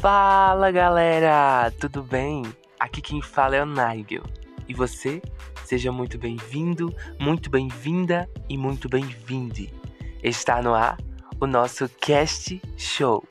Fala galera, tudo bem? Aqui quem fala é o Nigel. E você? Seja muito bem-vindo, muito bem-vinda e muito bem-vinde. Está no ar o nosso Cast Show.